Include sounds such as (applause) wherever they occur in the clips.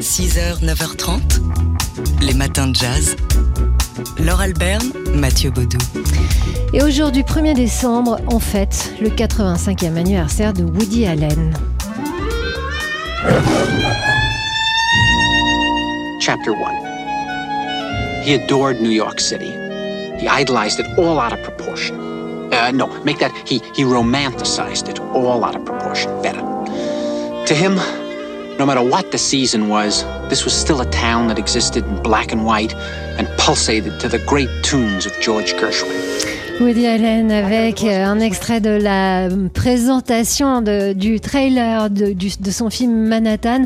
6h, 9h30, les matins de jazz. Laure Alberne, Mathieu Baudou. Et aujourd'hui, 1er décembre, on fête le 85e anniversaire de Woody Allen. Chapter 1. He adored New York City. He idolized it all out of proportion. Uh, no, make that he, he romanticized it all out of proportion. Better. To him, no matter what the season was, this was still a town that existed in black and white and pulsated to the great tunes of George Gershwin. Woody Allen avec euh, un extrait de la présentation de, du trailer de, du, de, son film Manhattan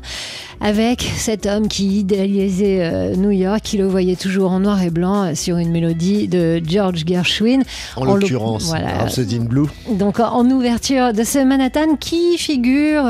avec cet homme qui idéalisait euh, New York, qui le voyait toujours en noir et blanc euh, sur une mélodie de George Gershwin. En, en l'occurrence, voilà. Rhapsody in Blue. Donc en ouverture de ce Manhattan qui figure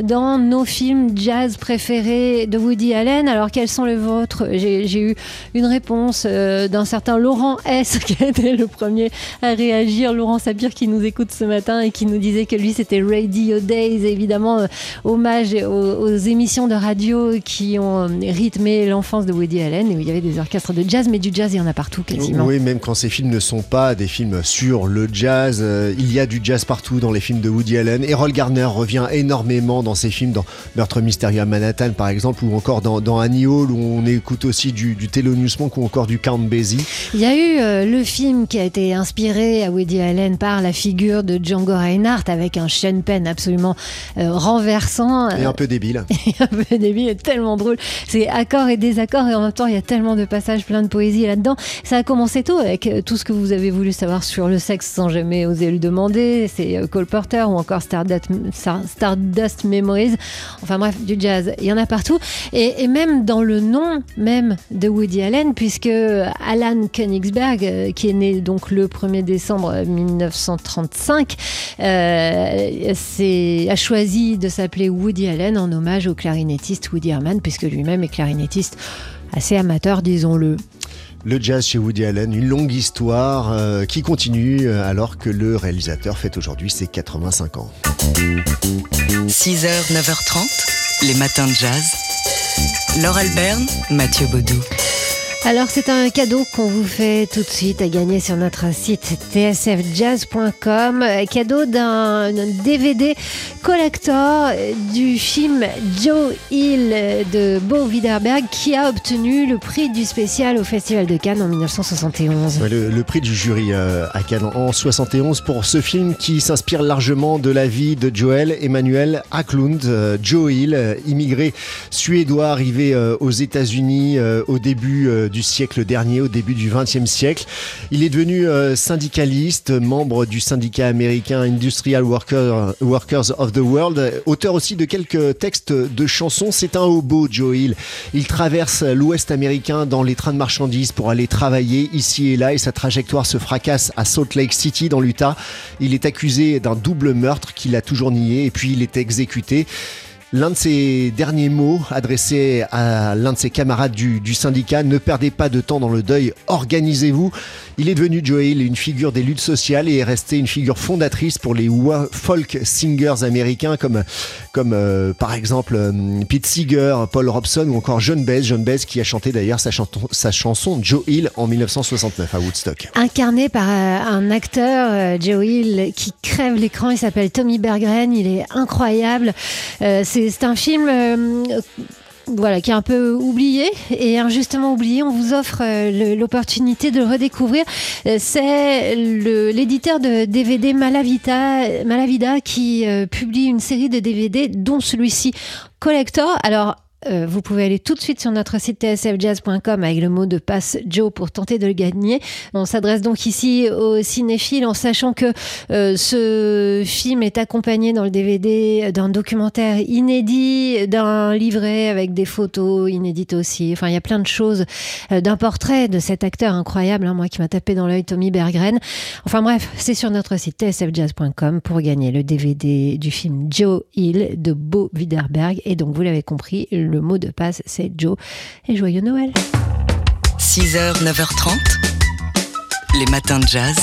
dans nos films jazz préférés de Woody Allen. Alors quels sont les vôtres? J'ai eu une réponse d'un certain Laurent S (laughs) qui été le premier à réagir. Laurent Sapir qui nous écoute ce matin et qui nous disait que lui c'était Radio Days, évidemment euh, hommage aux, aux, émissions de radio qui ont rythmé l'enfance de Woody Allen et où il y avait des orchestres de jazz, mais du jazz il y en a partout quasiment. Oui, même quand ces films ne sont pas des films sur le jazz, euh, il y a du jazz partout dans les films de Woody Allen. Errol Garner revient énormément dans ses films, dans Meurtre mystérieux à Manhattan par exemple, ou encore dans, dans Annie Hall où on écoute aussi du, du Thelonious Monk ou encore du Count Basie. Il y a eu euh, le film qui a été inspiré à Woody Allen par la figure de Django Reinhardt avec un Sean Penn absolument euh, renversant. Et un peu débile. (laughs) Et un peu débile et tellement drôle. C'est accords et désaccords et en même temps il y a tellement de passages plein de poésie là-dedans. Ça a commencé tôt avec euh, tout ce que vous avez voulu savoir sur le sexe sans jamais oser le demander. C'est euh, Cole Porter ou encore Stardust, Stardust Memories. Enfin bref, du jazz. Il y en a partout. Et, et même dans le nom même de Woody Allen, puisque Alan Königsberg, qui est né donc le 1er décembre 1935, euh, a choisi de s'appeler Woody Allen en hommage au clarinettiste Woody Herman, puisque lui-même est clarinettiste assez amateur, disons-le. Le jazz chez Woody Allen, une longue histoire euh, qui continue alors que le réalisateur fête aujourd'hui ses 85 ans. 6h, 9h30, les matins de jazz. Laure Alberne, Mathieu Baudou. Alors c'est un cadeau qu'on vous fait tout de suite à gagner sur notre site tsfjazz.com. Cadeau d'un DVD collector du film Joe Hill de Bo Widerberg qui a obtenu le prix du spécial au Festival de Cannes en 1971. Ouais, le, prix du jury euh, à Cannes en 71 pour ce film qui s'inspire largement de la vie de Joel Emmanuel Aklund. Euh, Joe Hill, euh, immigré suédois arrivé aux États-Unis au début siècle dernier, au début du XXe siècle. Il est devenu euh, syndicaliste, membre du syndicat américain Industrial Worker, Workers of the World, auteur aussi de quelques textes de chansons. C'est un hobo, Joe Hill. Il traverse l'Ouest américain dans les trains de marchandises pour aller travailler ici et là et sa trajectoire se fracasse à Salt Lake City dans l'Utah. Il est accusé d'un double meurtre qu'il a toujours nié et puis il est exécuté. L'un de ses derniers mots adressés à l'un de ses camarades du, syndicat, ne perdez pas de temps dans le deuil, organisez-vous. Il est devenu Joe Hill une figure des luttes sociales et est resté une figure fondatrice pour les folk singers américains comme, euh, par exemple euh, Pete Seeger, Paul Robson ou encore John Baez. John qui a chanté d'ailleurs sa, chanson Joe Hill en 1969 à Woodstock. Incarné par euh, un acteur, Joe Hill, qui crève l'écran, il s'appelle Tommy Berggren, il est incroyable. C'est un film euh, voilà, qui est un peu oublié et injustement oublié. On vous offre euh, l'opportunité de le redécouvrir. Euh, c'est l'éditeur de DVD Malavita, Malavida qui publie une série de DVD, dont celui-ci collector. Alors, euh, vous pouvez aller tout de suite sur notre site tsfjazz.com avec le mot de passe Joe pour tenter de le gagner. On s'adresse donc ici aux cinéphiles en sachant que euh, ce film est accompagné dans le DVD d'un documentaire inédit, d'un livret avec des photos inédites aussi. Enfin, il y a plein de choses, euh, d'un portrait de cet acteur incroyable, hein, moi qui m'a tapé dans l'œil, Tommy Berggren. Enfin bref, c'est sur notre site tsfjazz.com pour gagner le DVD du film Joe Hill de Bo Widerberg. Et donc, vous l'avez compris, mot de passe, c'est Joe. Et joyeux Noël. 6h, 9h30. Les matins de jazz.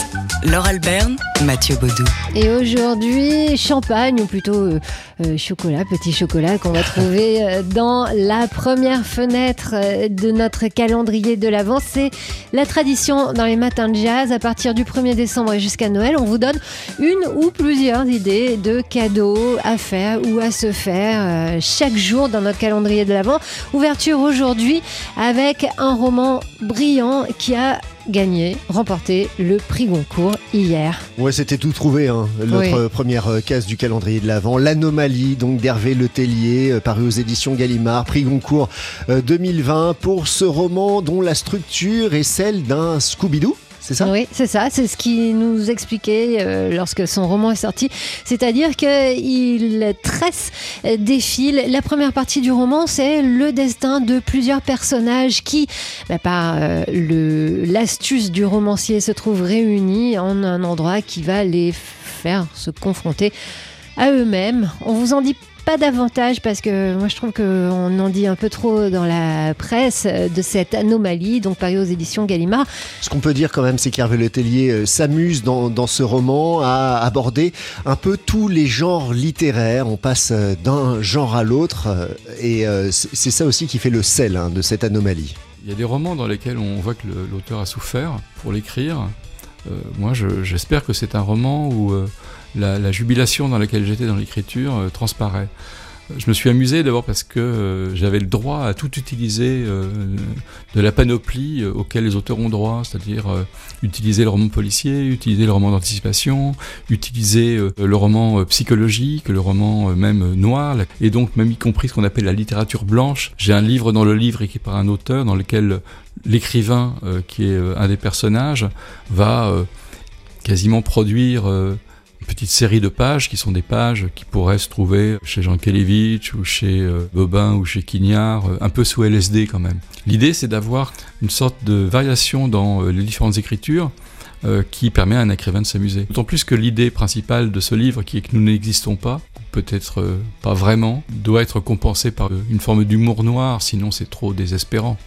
Laure Alberne, Mathieu Baudou. Et aujourd'hui, champagne, ou plutôt euh, euh, chocolat, petit chocolat qu'on va (laughs) trouver euh, dans la première fenêtre de notre calendrier de l'Avent. C'est la tradition dans les matins de jazz. À partir du 1er décembre et jusqu'à Noël, on vous donne une ou plusieurs idées de cadeaux à faire ou à se faire chaque jour dans notre calendrier de l'Avent. Ouverture aujourd'hui avec un roman brillant qui a gagné, remporté le prix Goncourt hier. Ouais, c'était tout trouvé, hein. notre première euh, case du calendrier de l'Avent. L'anomalie, donc d'Hervé Letellier, euh, paru aux éditions Gallimard, prix Goncourt euh, 2020 pour ce roman dont la structure est celle d'un Scooby-Doo. C'est ça Oui, c'est ça. C'est ce qu'il nous expliquait euh, lorsque son roman est sorti. C'est-à-dire qu'il tresse euh, des fils. La première partie du roman, c'est le destin de plusieurs personnages qui, bah, par euh, l'astuce du romancier, se trouvent réunis en un endroit qui va les faire se confronter à eux-mêmes. On vous en dit pas davantage parce que moi je trouve qu'on en dit un peu trop dans la presse de cette anomalie, donc paru aux éditions Gallimard. Ce qu'on peut dire quand même, c'est qu'Hervé Letellier euh, s'amuse dans, dans ce roman à aborder un peu tous les genres littéraires. On passe euh, d'un genre à l'autre euh, et c'est ça aussi qui fait le sel hein, de cette anomalie. Il y a des romans dans lesquels on voit que l'auteur a souffert pour l'écrire. Euh, moi, je- j'espère que c'est un roman où euh, la, la jubilation dans laquelle j'étais dans l'écriture euh, transparaît. Je me suis amusé d'abord parce que euh, j'avais le droit à tout utiliser euh, de la panoplie euh, auquel les auteurs ont droit, c'est-à-dire euh, utiliser le roman policier, utiliser le roman d'anticipation, utiliser le roman psychologique, le roman même noir, et donc même y compris ce qu'on appelle la littérature blanche. J'ai un livre dans le livre écrit par un auteur dans lequel l'écrivain, qui est un des personnages, va quasiment produire petite série de pages qui sont des pages qui pourraient se trouver chez Jean Kelevitch ou chez euh, Bobin ou chez Quignard, euh, un peu sous LSD quand même. L'idée c'est d'avoir une sorte de variation dans euh, les différentes écritures qui permet à un écrivain de s'amuser. D'autant plus que l'idée principale de ce livre, qui est que nous n'existons pas, peut-être pas vraiment, doit être compensée par une forme d'humour noir, sinon c'est trop désespérant,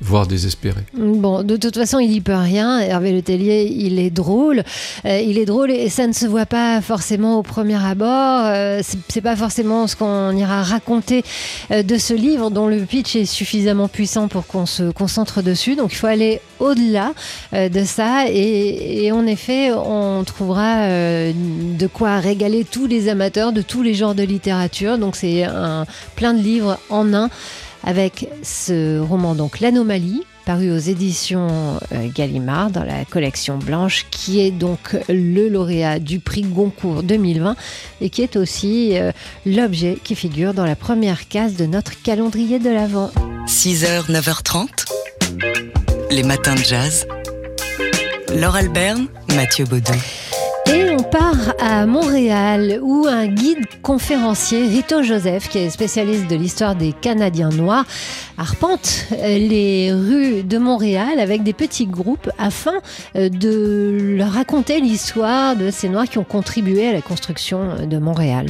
voire désespéré. Bon, de toute façon, il y peut rien. Hervé Letellier, il est drôle. Euh, il est drôle et ça ne se voit pas forcément au premier abord. Euh, c'est- pas forcément ce qu'on ira raconter euh, de ce livre dont le pitch est suffisamment puissant pour qu'on se concentre dessus. Donc, il faut aller au-delà euh, de ça et, et en effet, on trouvera de quoi régaler tous les amateurs de tous les genres de littérature. Donc, c'est un plein de livres en un avec ce roman donc L'Anomalie paru aux éditions euh, Gallimard dans la collection blanche qui est donc le lauréat du prix Goncourt 2020 et qui est aussi euh, l'objet qui figure dans la première case de notre calendrier de l'Avent. 6h, 9h30. Les matins de jazz. Laure Alberne, Mathieu Baudou. Et on part à Montréal où un guide conférencier, Rito Joseph, qui est spécialiste de l'histoire des Canadiens noirs, arpente euh, les rues de Montréal avec des petits groupes afin euh, de leur raconter l'histoire de ces Noirs qui ont contribué à la construction de Montréal.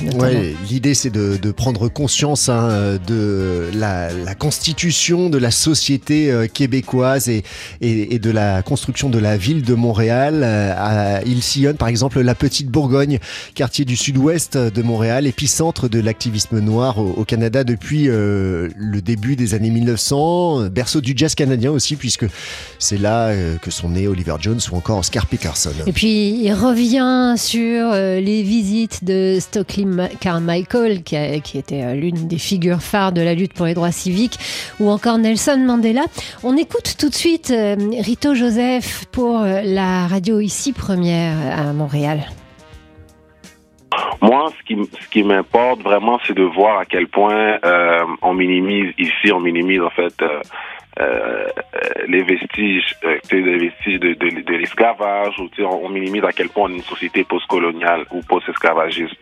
L'idée, c'est de, prendre conscience hein, de la, constitution de la société euh, québécoise et, et, de la construction de la ville de Montréal. Euh, il sillonne par exemple la Petite Bourgogne, quartier du sud-ouest de Montréal, épicentre de l'activisme noir au, Canada depuis euh, le début des années 1900, euh, berceau du jazz canadien aussi, puisque c'est là euh, que sont nés Oliver Jones ou encore Oscar Peterson. Et puis il revient sur euh, les visites de Stokely Carmichael, qui, était l'une des figures phares de la lutte pour les droits civiques, ou encore Nelson Mandela. On écoute tout de suite Rito Joseph pour la radio ici première à Montréal. Moi, ce qui, m'importe vraiment, c'est de voir à quel point euh, on minimise ici, on minimise en fait euh, euh, les vestiges, euh, les vestiges de, l'esclavage, ou on, minimise à quel point on est une société postcoloniale ou post-esclavagiste.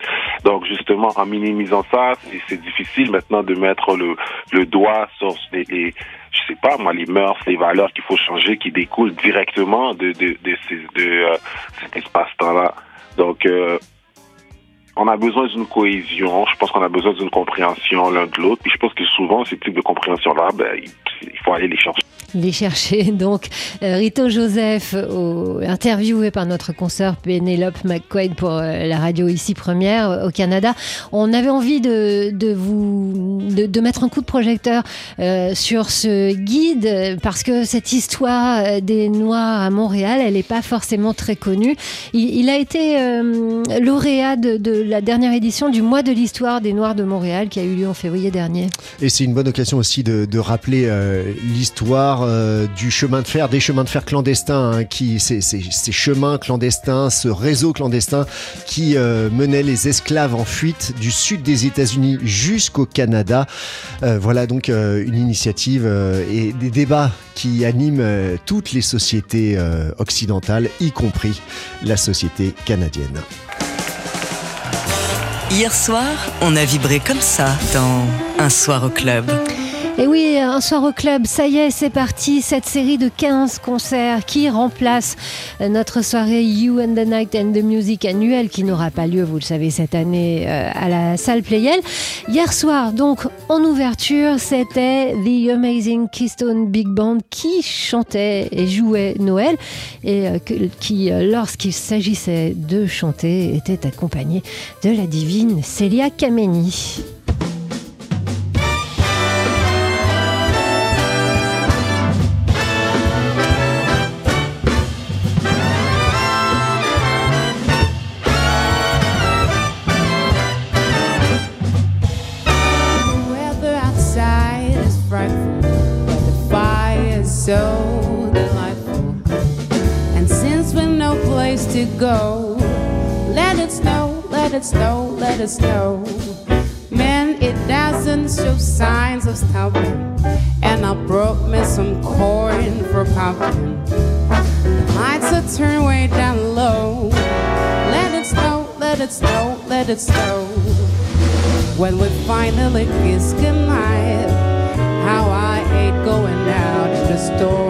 Donc justement, en minimisant ça, c'est- difficile maintenant de mettre le, doigt sur les, les je sais pas moi, les mœurs, les valeurs qu'il faut changer, qui découlent directement de, de, de, de euh, cet espace-temps-là. Donc, euh, on a besoin d'une cohésion. Je pense qu'on a besoin d'une compréhension l'un de l'autre. Puis je pense que souvent, ce type de compréhension-là, ben, il, faut aller les chercher. Les chercher. (laughs) Donc, euh, Rito Joseph, interviewé par notre consoeur Pénélope McQuaid pour euh, la radio ici première euh, au Canada. On avait envie de, de vous de, mettre un coup de projecteur sur ce guide parce que cette histoire des Noirs à Montréal, elle n'est pas forcément très connue. Il, a été lauréat de la dernière édition du mois de l'histoire des Noirs de Montréal qui a eu lieu en février dernier. Et c'est une bonne occasion aussi de, rappeler euh, l'histoire euh, du chemin de fer, des chemins de fer clandestins, hein, ces, chemins clandestins, ce réseau clandestin qui euh, menait les esclaves en fuite du sud des États-Unis jusqu'au Canada. Voilà donc une initiative et des débats qui animent toutes les sociétés occidentales, y compris la société canadienne. Hier soir, on a vibré comme ça dans Un soir au club. Et oui, un soir au club, ça y est, c'est parti. Cette série de 15 concerts qui remplace euh, notre soirée You and the Night and the Music annuelle qui n'aura pas lieu, vous le savez, cette année euh, à la salle Playel. Hier soir, donc, en ouverture, c'était The Amazing Keystone Big Band qui chantait et jouait Noël et euh, qui, lorsqu'il s'agissait de chanter, était accompagné de la divine Celia Kameni. It snow. Man, it doesn't show signs of stopping. And I brought me some corn for popping. Lights are turned way down low. Let it snow, let it snow, let it snow. When we finally kiss goodnight, how I hate going out in the store.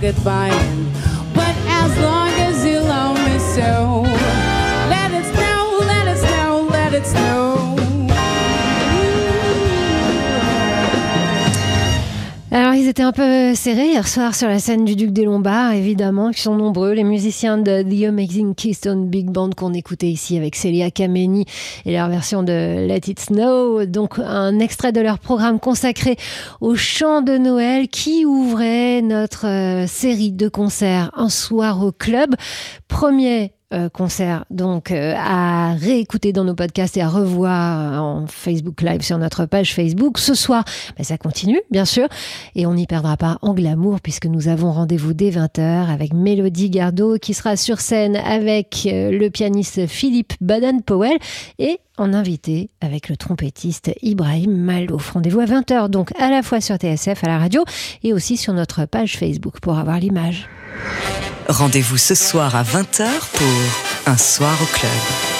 goodbye and été un peu serré hier soir sur la scène du Duc des Lombards, évidemment, qui sont nombreux. Les musiciens de The Amazing Keystone Big Band qu'on écoutait ici avec Celia Kameni et leur version de Let It Snow. Donc, un extrait de leur programme consacré au chant de Noël qui ouvrait notre euh, série de concerts Un soir au club. Premier euh, concert donc euh, à réécouter dans nos podcasts et à revoir en Facebook Live sur notre page Facebook. Ce soir, ben, ça continue bien sûr et on n'y perdra pas en glamour puisque nous avons rendez-vous dès 20h avec Mélodie Gardot qui sera sur scène avec euh, le pianiste Philippe Baden-Powell et en invité avec le trompettiste Ibrahim Malouf. Rendez-vous à 20h donc à la fois sur TSF à la radio et aussi sur notre page Facebook pour avoir l'image. Rendez-vous ce soir à 20h pour Un soir au club.